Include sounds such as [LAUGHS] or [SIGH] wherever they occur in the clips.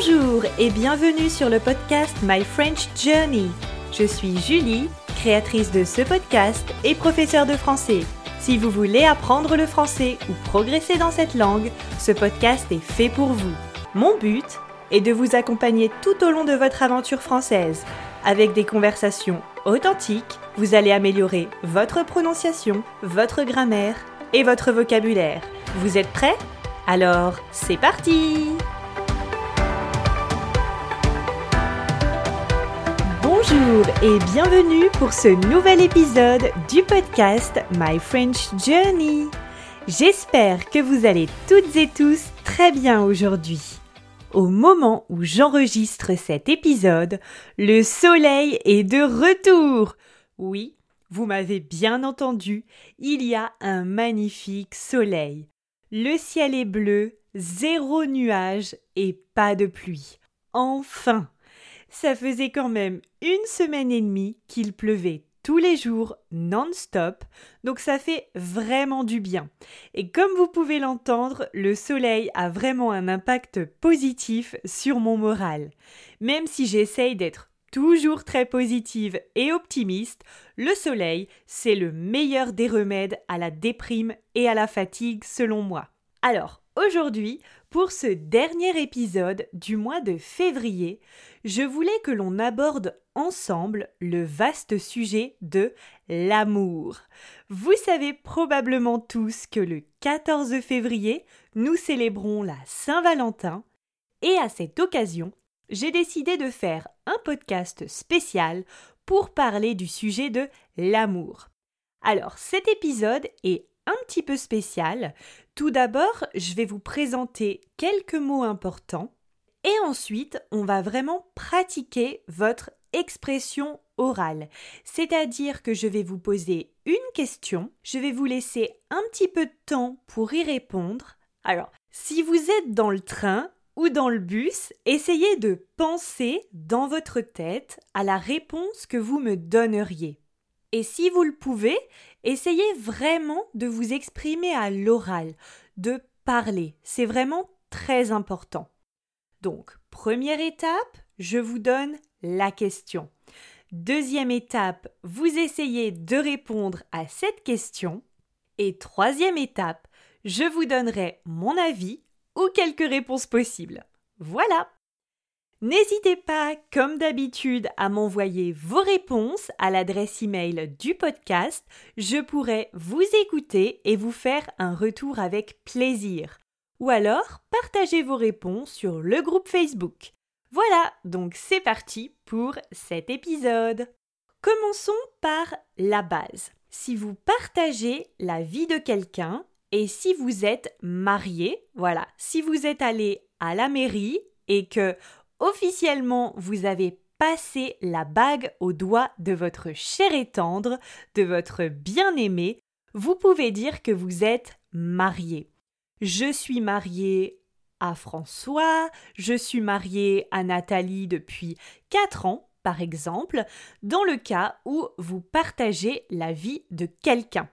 Bonjour et bienvenue sur le podcast My French Journey. Je suis Julie, créatrice de ce podcast et professeure de français. Si vous voulez apprendre le français ou progresser dans cette langue, ce podcast est fait pour vous. Mon but est de vous accompagner tout au long de votre aventure française. Avec des conversations authentiques, vous allez améliorer votre prononciation, votre grammaire et votre vocabulaire. Vous êtes prêts? Alors, c'est parti Bonjour et bienvenue pour ce nouvel épisode du podcast My French Journey. J'espère que vous allez toutes et tous très bien aujourd'hui. Au moment où j'enregistre cet épisode, le soleil est de retour. Oui, vous m'avez bien entendu, il y a un magnifique soleil. Le ciel est bleu, zéro nuage et pas de pluie. Enfin ça faisait quand même une semaine et demie qu'il pleuvait tous les jours non-stop, donc ça fait vraiment du bien. Et comme vous pouvez l'entendre, le soleil a vraiment un impact positif sur mon moral. Même si j'essaye d'être toujours très positive et optimiste, le soleil, c'est le meilleur des remèdes à la déprime et à la fatigue selon moi. Alors, aujourd'hui, pour ce dernier épisode du mois de février, je voulais que l'on aborde ensemble le vaste sujet de l'amour. Vous savez probablement tous que le 14 février, nous célébrons la Saint-Valentin et à cette occasion, j'ai décidé de faire un podcast spécial pour parler du sujet de l'amour. Alors cet épisode est un petit peu spécial. Tout d'abord, je vais vous présenter quelques mots importants et ensuite, on va vraiment pratiquer votre expression orale. C'est-à-dire que je vais vous poser une question, je vais vous laisser un petit peu de temps pour y répondre. Alors, si vous êtes dans le train ou dans le bus, essayez de penser dans votre tête à la réponse que vous me donneriez. Et si vous le pouvez, essayez vraiment de vous exprimer à l'oral, de parler. C'est vraiment très important. Donc, première étape, je vous donne la question. Deuxième étape, vous essayez de répondre à cette question. Et troisième étape, je vous donnerai mon avis ou quelques réponses possibles. Voilà. N'hésitez pas, comme d'habitude, à m'envoyer vos réponses à l'adresse email du podcast. Je pourrai vous écouter et vous faire un retour avec plaisir. Ou alors, partagez vos réponses sur le groupe Facebook. Voilà, donc c'est parti pour cet épisode. Commençons par la base. Si vous partagez la vie de quelqu'un et si vous êtes marié, voilà, si vous êtes allé à la mairie et que officiellement vous avez passé la bague au doigt de votre cher et tendre, de votre bien-aimé, vous pouvez dire que vous êtes marié. Je suis mariée à François, je suis mariée à Nathalie depuis 4 ans, par exemple, dans le cas où vous partagez la vie de quelqu'un.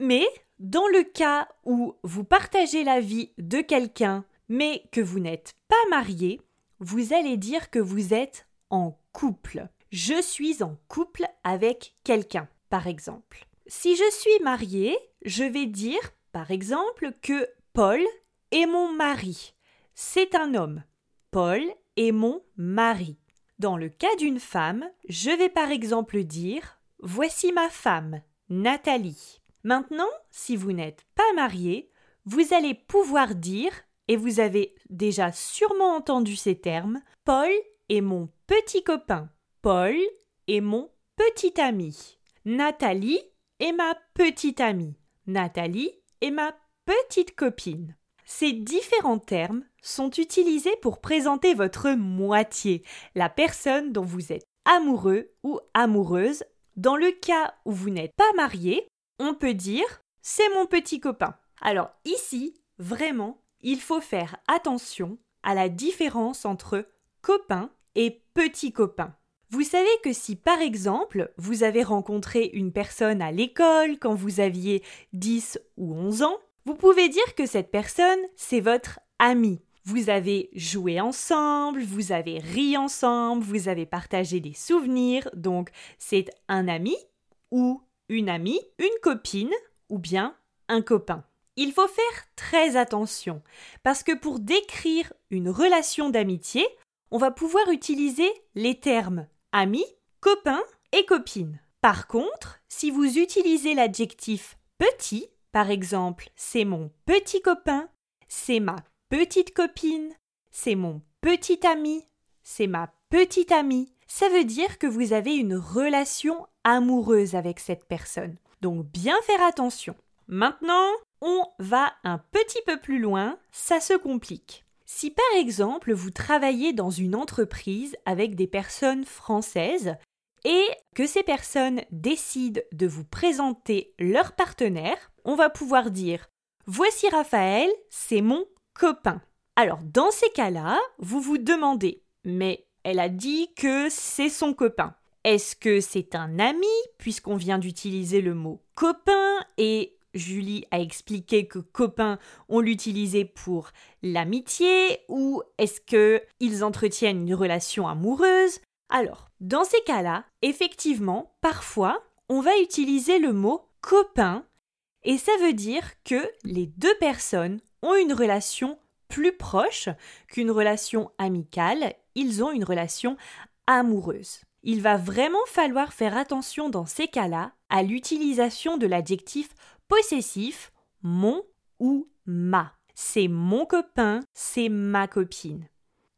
Mais dans le cas où vous partagez la vie de quelqu'un, mais que vous n'êtes pas marié, vous allez dire que vous êtes en couple. Je suis en couple avec quelqu'un, par exemple. Si je suis mariée, je vais dire, par exemple, que Paul est mon mari. C'est un homme. Paul est mon mari. Dans le cas d'une femme, je vais par exemple dire Voici ma femme, Nathalie. Maintenant, si vous n'êtes pas marié, vous allez pouvoir dire et vous avez déjà sûrement entendu ces termes, Paul est mon petit copain, Paul est mon petit ami, Nathalie est ma petite amie, Nathalie est ma petite copine. Ces différents termes sont utilisés pour présenter votre moitié, la personne dont vous êtes amoureux ou amoureuse. Dans le cas où vous n'êtes pas marié, on peut dire c'est mon petit copain. Alors ici, vraiment, il faut faire attention à la différence entre copain et petit copain. Vous savez que si par exemple vous avez rencontré une personne à l'école quand vous aviez 10 ou 11 ans, vous pouvez dire que cette personne c'est votre ami. Vous avez joué ensemble, vous avez ri ensemble, vous avez partagé des souvenirs, donc c'est un ami ou une amie, une copine ou bien un copain. Il faut faire très attention, parce que pour décrire une relation d'amitié, on va pouvoir utiliser les termes ami, copain et copine. Par contre, si vous utilisez l'adjectif petit, par exemple, c'est mon petit copain, c'est ma petite copine, c'est mon petit ami, c'est ma petite amie, ça veut dire que vous avez une relation amoureuse avec cette personne. Donc bien faire attention. Maintenant, on va un petit peu plus loin, ça se complique. Si par exemple vous travaillez dans une entreprise avec des personnes françaises et que ces personnes décident de vous présenter leur partenaire, on va pouvoir dire Voici Raphaël, c'est mon copain. Alors dans ces cas-là, vous vous demandez Mais elle a dit que c'est son copain. Est-ce que c'est un ami, puisqu'on vient d'utiliser le mot copain et Julie a expliqué que copain, on l'utilisait pour l'amitié ou est-ce que ils entretiennent une relation amoureuse? Alors, dans ces cas-là, effectivement, parfois, on va utiliser le mot copain et ça veut dire que les deux personnes ont une relation plus proche qu'une relation amicale, ils ont une relation amoureuse. Il va vraiment falloir faire attention dans ces cas-là à l'utilisation de l'adjectif possessif mon ou ma. C'est mon copain, c'est ma copine.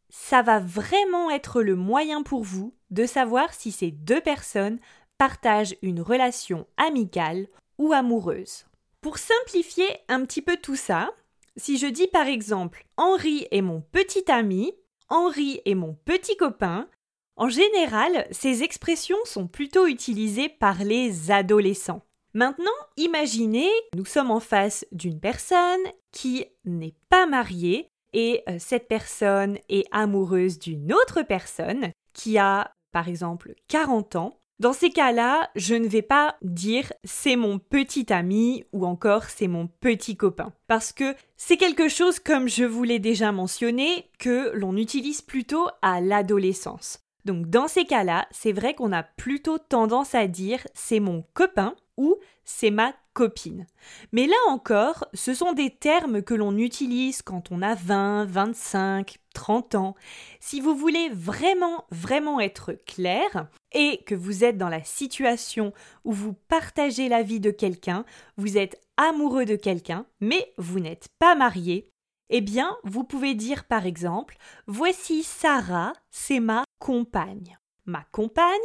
Ça va vraiment être le moyen pour vous de savoir si ces deux personnes partagent une relation amicale ou amoureuse. Pour simplifier un petit peu tout ça, si je dis par exemple Henri est mon petit ami, Henri est mon petit copain, en général, ces expressions sont plutôt utilisées par les adolescents. Maintenant, imaginez, nous sommes en face d'une personne qui n'est pas mariée et euh, cette personne est amoureuse d'une autre personne qui a, par exemple, 40 ans. Dans ces cas-là, je ne vais pas dire c'est mon petit ami ou encore c'est mon petit copain. Parce que c'est quelque chose, comme je vous l'ai déjà mentionné, que l'on utilise plutôt à l'adolescence. Donc dans ces cas-là, c'est vrai qu'on a plutôt tendance à dire c'est mon copain ou c'est ma copine. Mais là encore, ce sont des termes que l'on utilise quand on a 20, 25, 30 ans. Si vous voulez vraiment, vraiment être clair et que vous êtes dans la situation où vous partagez la vie de quelqu'un, vous êtes amoureux de quelqu'un, mais vous n'êtes pas marié, eh bien, vous pouvez dire par exemple Voici Sarah, c'est ma compagne. Ma compagne,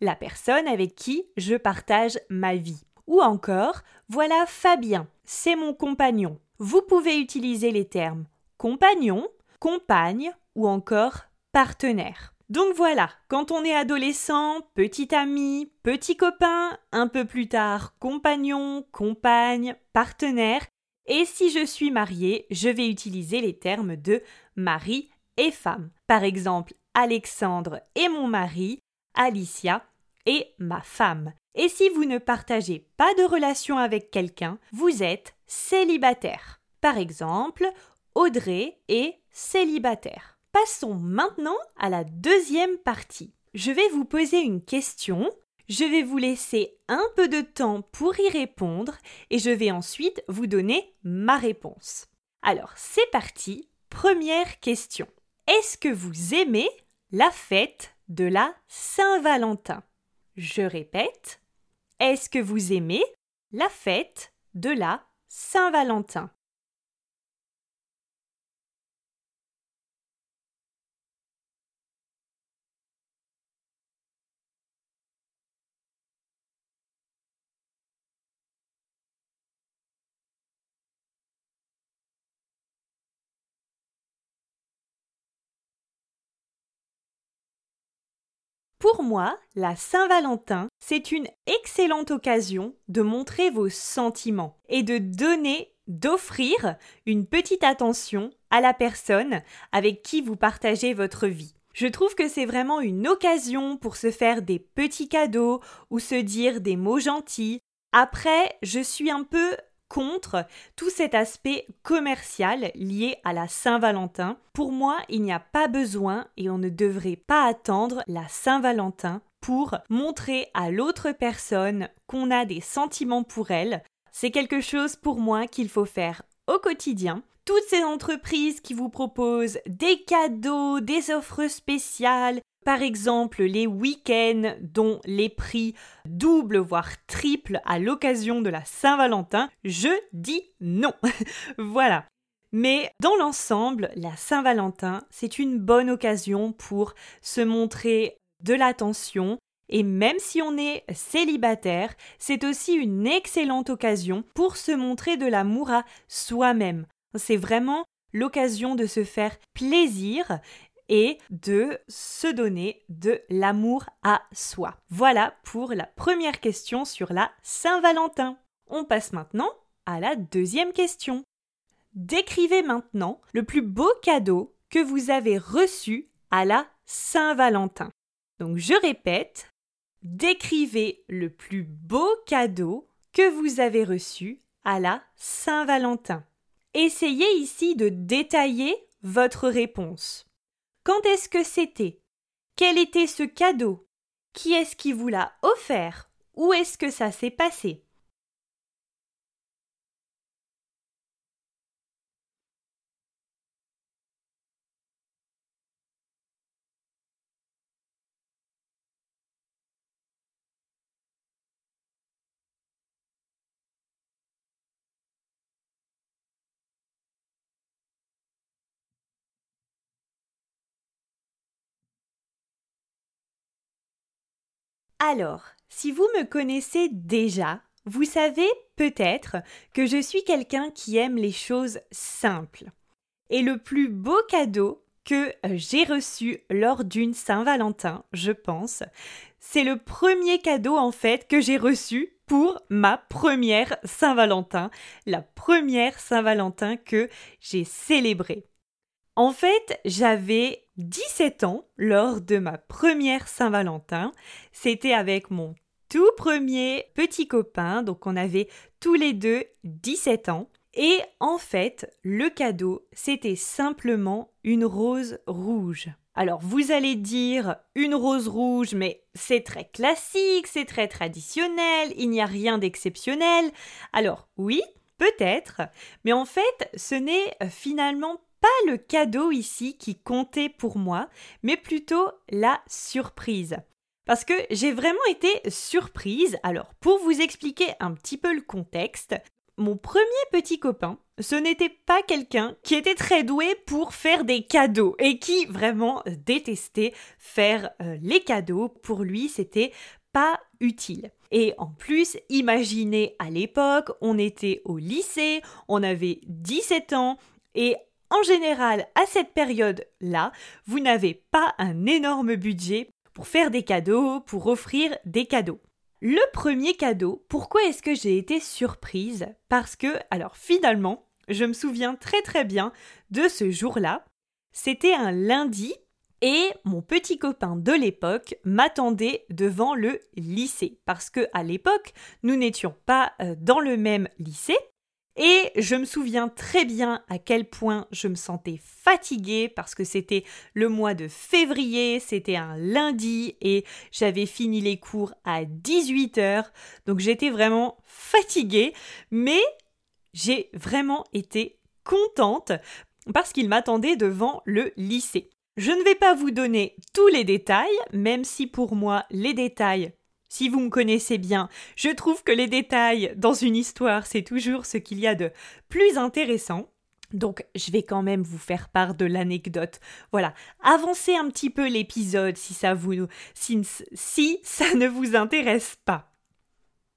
la personne avec qui je partage ma vie. Ou encore, voilà Fabien, c'est mon compagnon. Vous pouvez utiliser les termes compagnon, compagne ou encore partenaire. Donc voilà, quand on est adolescent, petit ami, petit copain, un peu plus tard compagnon, compagne, partenaire, et si je suis mariée, je vais utiliser les termes de mari et femme. Par exemple, Alexandre et mon mari, Alicia et ma femme. Et si vous ne partagez pas de relation avec quelqu'un, vous êtes célibataire. Par exemple, Audrey est célibataire. Passons maintenant à la deuxième partie. Je vais vous poser une question, je vais vous laisser un peu de temps pour y répondre et je vais ensuite vous donner ma réponse. Alors, c'est parti. Première question. Est-ce que vous aimez la fête de la Saint-Valentin? Je répète. Est-ce que vous aimez la fête de la Saint-Valentin? Pour moi, la Saint-Valentin, c'est une excellente occasion de montrer vos sentiments et de donner, d'offrir une petite attention à la personne avec qui vous partagez votre vie. Je trouve que c'est vraiment une occasion pour se faire des petits cadeaux ou se dire des mots gentils. Après, je suis un peu contre tout cet aspect commercial lié à la Saint-Valentin. Pour moi, il n'y a pas besoin et on ne devrait pas attendre la Saint-Valentin pour montrer à l'autre personne qu'on a des sentiments pour elle. C'est quelque chose pour moi qu'il faut faire au quotidien. Toutes ces entreprises qui vous proposent des cadeaux, des offres spéciales, par exemple les week-ends dont les prix doublent voire triplent à l'occasion de la Saint-Valentin, je dis non. [LAUGHS] voilà. Mais dans l'ensemble, la Saint-Valentin, c'est une bonne occasion pour se montrer de l'attention, et même si on est célibataire, c'est aussi une excellente occasion pour se montrer de l'amour à soi-même. C'est vraiment l'occasion de se faire plaisir et de se donner de l'amour à soi. Voilà pour la première question sur la Saint-Valentin. On passe maintenant à la deuxième question. Décrivez maintenant le plus beau cadeau que vous avez reçu à la Saint-Valentin. Donc je répète, décrivez le plus beau cadeau que vous avez reçu à la Saint-Valentin. Essayez ici de détailler votre réponse. Quand est-ce que c'était? Quel était ce cadeau? Qui est-ce qui vous l'a offert? Où est-ce que ça s'est passé? Alors, si vous me connaissez déjà, vous savez peut-être que je suis quelqu'un qui aime les choses simples. Et le plus beau cadeau que j'ai reçu lors d'une Saint-Valentin, je pense, c'est le premier cadeau en fait que j'ai reçu pour ma première Saint-Valentin, la première Saint-Valentin que j'ai célébrée. En fait, j'avais 17 ans lors de ma première Saint-Valentin. C'était avec mon tout premier petit copain, donc on avait tous les deux 17 ans. Et en fait, le cadeau, c'était simplement une rose rouge. Alors vous allez dire une rose rouge, mais c'est très classique, c'est très traditionnel, il n'y a rien d'exceptionnel. Alors oui, peut-être, mais en fait, ce n'est finalement pas le cadeau ici qui comptait pour moi, mais plutôt la surprise. Parce que j'ai vraiment été surprise. Alors, pour vous expliquer un petit peu le contexte, mon premier petit copain, ce n'était pas quelqu'un qui était très doué pour faire des cadeaux et qui vraiment détestait faire euh, les cadeaux. Pour lui, c'était pas utile. Et en plus, imaginez à l'époque, on était au lycée, on avait 17 ans, et en général, à cette période-là, vous n'avez pas un énorme budget pour faire des cadeaux, pour offrir des cadeaux. Le premier cadeau, pourquoi est-ce que j'ai été surprise? Parce que, alors finalement, je me souviens très très bien de ce jour-là. C'était un lundi et mon petit copain de l'époque m'attendait devant le lycée parce que à l'époque, nous n'étions pas euh, dans le même lycée et je me souviens très bien à quel point je me sentais fatiguée parce que c'était le mois de février, c'était un lundi et j'avais fini les cours à 18h. Donc j'étais vraiment fatiguée, mais j'ai vraiment été contente parce qu'il m'attendait devant le lycée. Je ne vais pas vous donner tous les détails, même si pour moi les détails si vous me connaissez bien, je trouve que les détails dans une histoire, c'est toujours ce qu'il y a de plus intéressant. Donc, je vais quand même vous faire part de l'anecdote. Voilà, avancez un petit peu l'épisode si ça vous si, si ça ne vous intéresse pas.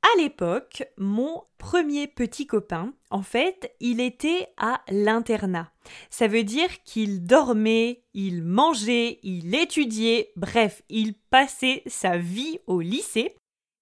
À l'époque, mon premier petit copain, en fait, il était à l'internat. Ça veut dire qu'il dormait, il mangeait, il étudiait, bref, il passait sa vie au lycée.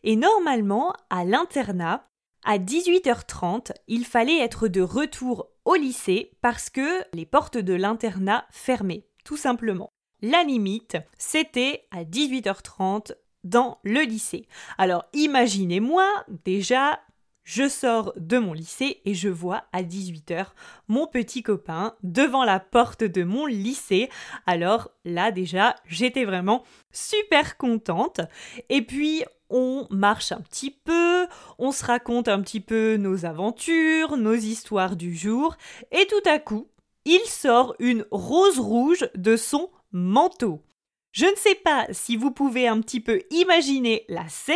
Et normalement, à l'internat, à 18h30, il fallait être de retour au lycée parce que les portes de l'internat fermaient, tout simplement. La limite, c'était à 18h30 dans le lycée. Alors imaginez-moi déjà je sors de mon lycée et je vois à 18h mon petit copain devant la porte de mon lycée. Alors là déjà, j'étais vraiment super contente. Et puis on marche un petit peu, on se raconte un petit peu nos aventures, nos histoires du jour, et tout à coup, il sort une rose rouge de son manteau. Je ne sais pas si vous pouvez un petit peu imaginer la scène,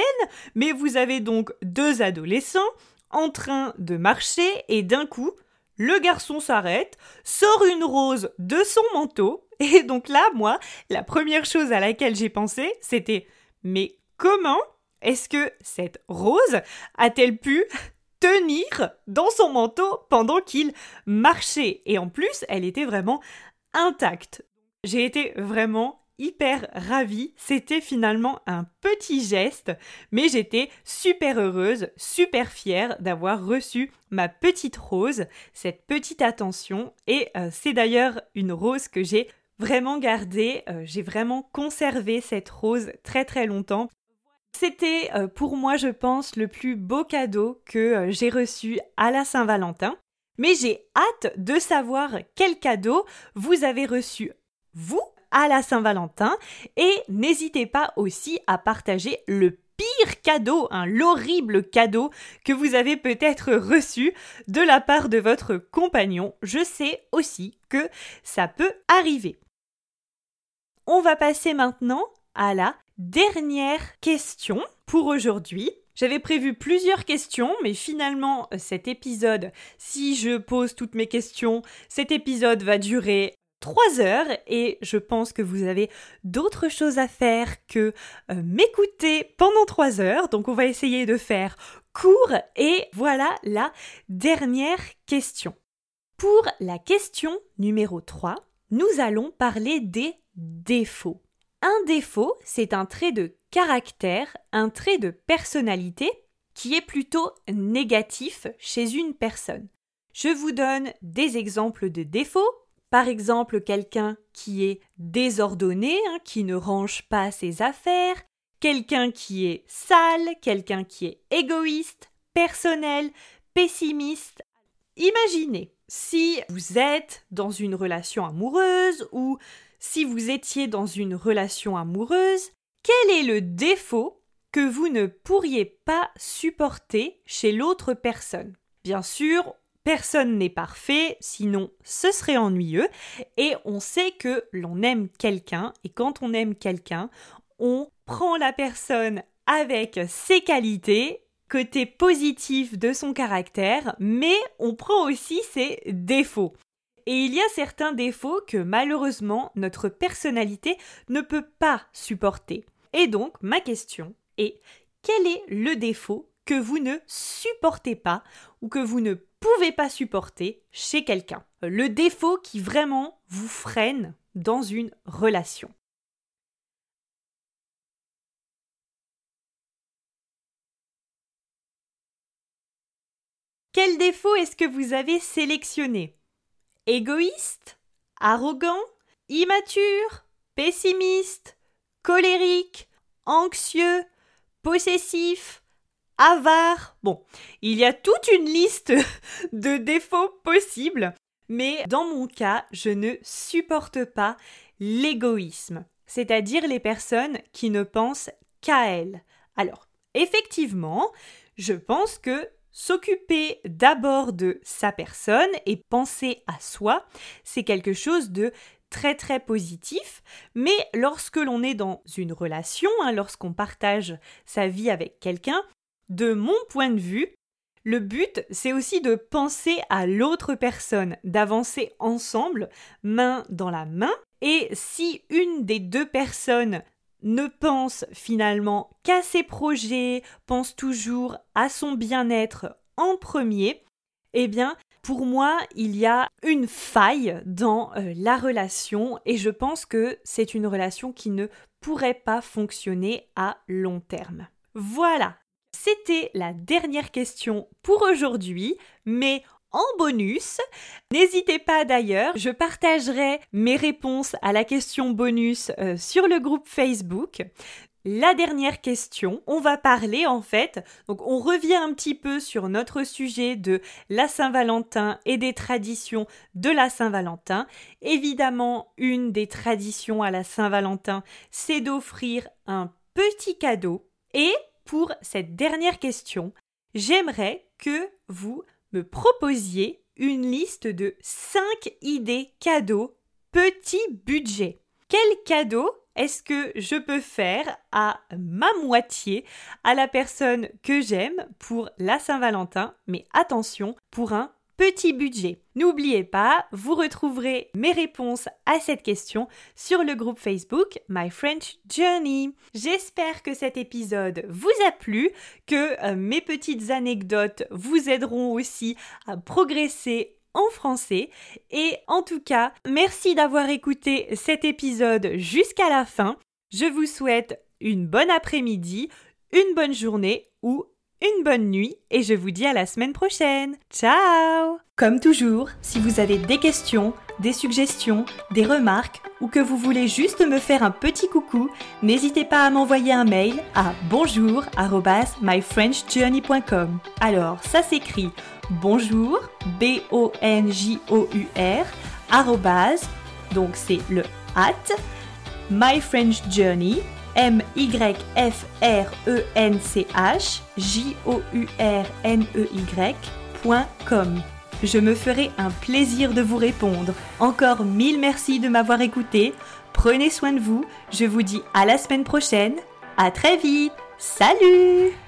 mais vous avez donc deux adolescents en train de marcher et d'un coup, le garçon s'arrête, sort une rose de son manteau, [LAUGHS] et donc là, moi, la première chose à laquelle j'ai pensé, c'était mais comment est-ce que cette rose a-t-elle pu tenir dans son manteau pendant qu'il marchait? Et en plus, elle était vraiment intacte. J'ai été vraiment hyper ravie. C'était finalement un petit geste, mais j'étais super heureuse, super fière d'avoir reçu ma petite rose, cette petite attention. Et euh, c'est d'ailleurs une rose que j'ai vraiment gardée. Euh, j'ai vraiment conservé cette rose très très longtemps. C'était euh, pour moi, je pense, le plus beau cadeau que j'ai reçu à la Saint-Valentin. Mais j'ai hâte de savoir quel cadeau vous avez reçu, vous, à la Saint-Valentin et n'hésitez pas aussi à partager le pire cadeau, l'horrible cadeau que vous avez peut-être reçu de la part de votre compagnon. Je sais aussi que ça peut arriver. On va passer maintenant à la dernière question pour aujourd'hui. J'avais prévu plusieurs questions, mais finalement cet épisode, si je pose toutes mes questions, cet épisode va durer 3 heures et je pense que vous avez d'autres choses à faire que euh, m'écouter pendant 3 heures. Donc on va essayer de faire court et voilà la dernière question. Pour la question numéro 3, nous allons parler des défauts. Un défaut, c'est un trait de caractère, un trait de personnalité qui est plutôt négatif chez une personne. Je vous donne des exemples de défauts par exemple, quelqu'un qui est désordonné, hein, qui ne range pas ses affaires, quelqu'un qui est sale, quelqu'un qui est égoïste, personnel, pessimiste. Imaginez si vous êtes dans une relation amoureuse ou si vous étiez dans une relation amoureuse, quel est le défaut que vous ne pourriez pas supporter chez l'autre personne? Bien sûr, Personne n'est parfait, sinon ce serait ennuyeux. Et on sait que l'on aime quelqu'un, et quand on aime quelqu'un, on prend la personne avec ses qualités, côté positif de son caractère, mais on prend aussi ses défauts. Et il y a certains défauts que malheureusement notre personnalité ne peut pas supporter. Et donc ma question est quel est le défaut que vous ne supportez pas ou que vous ne pouvez pas supporter chez quelqu'un. Le défaut qui vraiment vous freine dans une relation. Quel défaut est-ce que vous avez sélectionné? Égoïste? Arrogant? Immature? Pessimiste? Colérique? Anxieux? Possessif? Avare. Bon, il y a toute une liste [LAUGHS] de défauts possibles, mais dans mon cas, je ne supporte pas l'égoïsme, c'est-à-dire les personnes qui ne pensent qu'à elles. Alors, effectivement, je pense que s'occuper d'abord de sa personne et penser à soi, c'est quelque chose de très très positif, mais lorsque l'on est dans une relation, hein, lorsqu'on partage sa vie avec quelqu'un, de mon point de vue, le but, c'est aussi de penser à l'autre personne, d'avancer ensemble, main dans la main, et si une des deux personnes ne pense finalement qu'à ses projets, pense toujours à son bien-être en premier, eh bien, pour moi, il y a une faille dans euh, la relation. Et je pense que c'est une relation qui ne pourrait pas fonctionner à long terme. Voilà, c'était la dernière question pour aujourd'hui, mais en bonus. N'hésitez pas d'ailleurs, je partagerai mes réponses à la question bonus euh, sur le groupe Facebook. la dernière question. On va parler en fait, donc on revient un petit peu sur notre sujet de la Saint-Valentin et des traditions de la Saint-Valentin. Évidemment, une des traditions à la Saint-Valentin, c'est d'offrir un petit cadeau. Et pour cette dernière question, j'aimerais que vous me proposiez une liste de 5 idées cadeaux petit budget. Quel cadeau est-ce que je peux faire à ma moitié, à la personne que j'aime pour la Saint-Valentin, mais attention, pour un petit budget. N'oubliez pas, vous retrouverez mes réponses à cette question sur le groupe Facebook My French Journey. J'espère que cet épisode vous a plu, que euh, mes petites anecdotes vous aideront aussi à progresser en français. Et en tout cas, merci d'avoir écouté cet épisode jusqu'à la fin. Je vous souhaite une bonne après-midi, une bonne journée ou une bonne nuit et je vous dis à la semaine prochaine. Ciao Comme toujours, si vous avez des questions, des suggestions, des remarques ou que vous voulez juste me faire un petit coucou, n'hésitez pas à m'envoyer un mail à bonjour@myfrenchjourney.com. Alors, ça s'écrit bonjour, B-O-N-J-O-U-R, arrobase, donc c'est le at, myfrenchjourney, M-Y-F-R-E-N-C-H, J-O-U-R-N-E-Y.com. Je me ferai un plaisir de vous répondre. Encore mille merci de m'avoir écouté. Prenez soin de vous. Je vous dis à la semaine prochaine. À très vite. Salut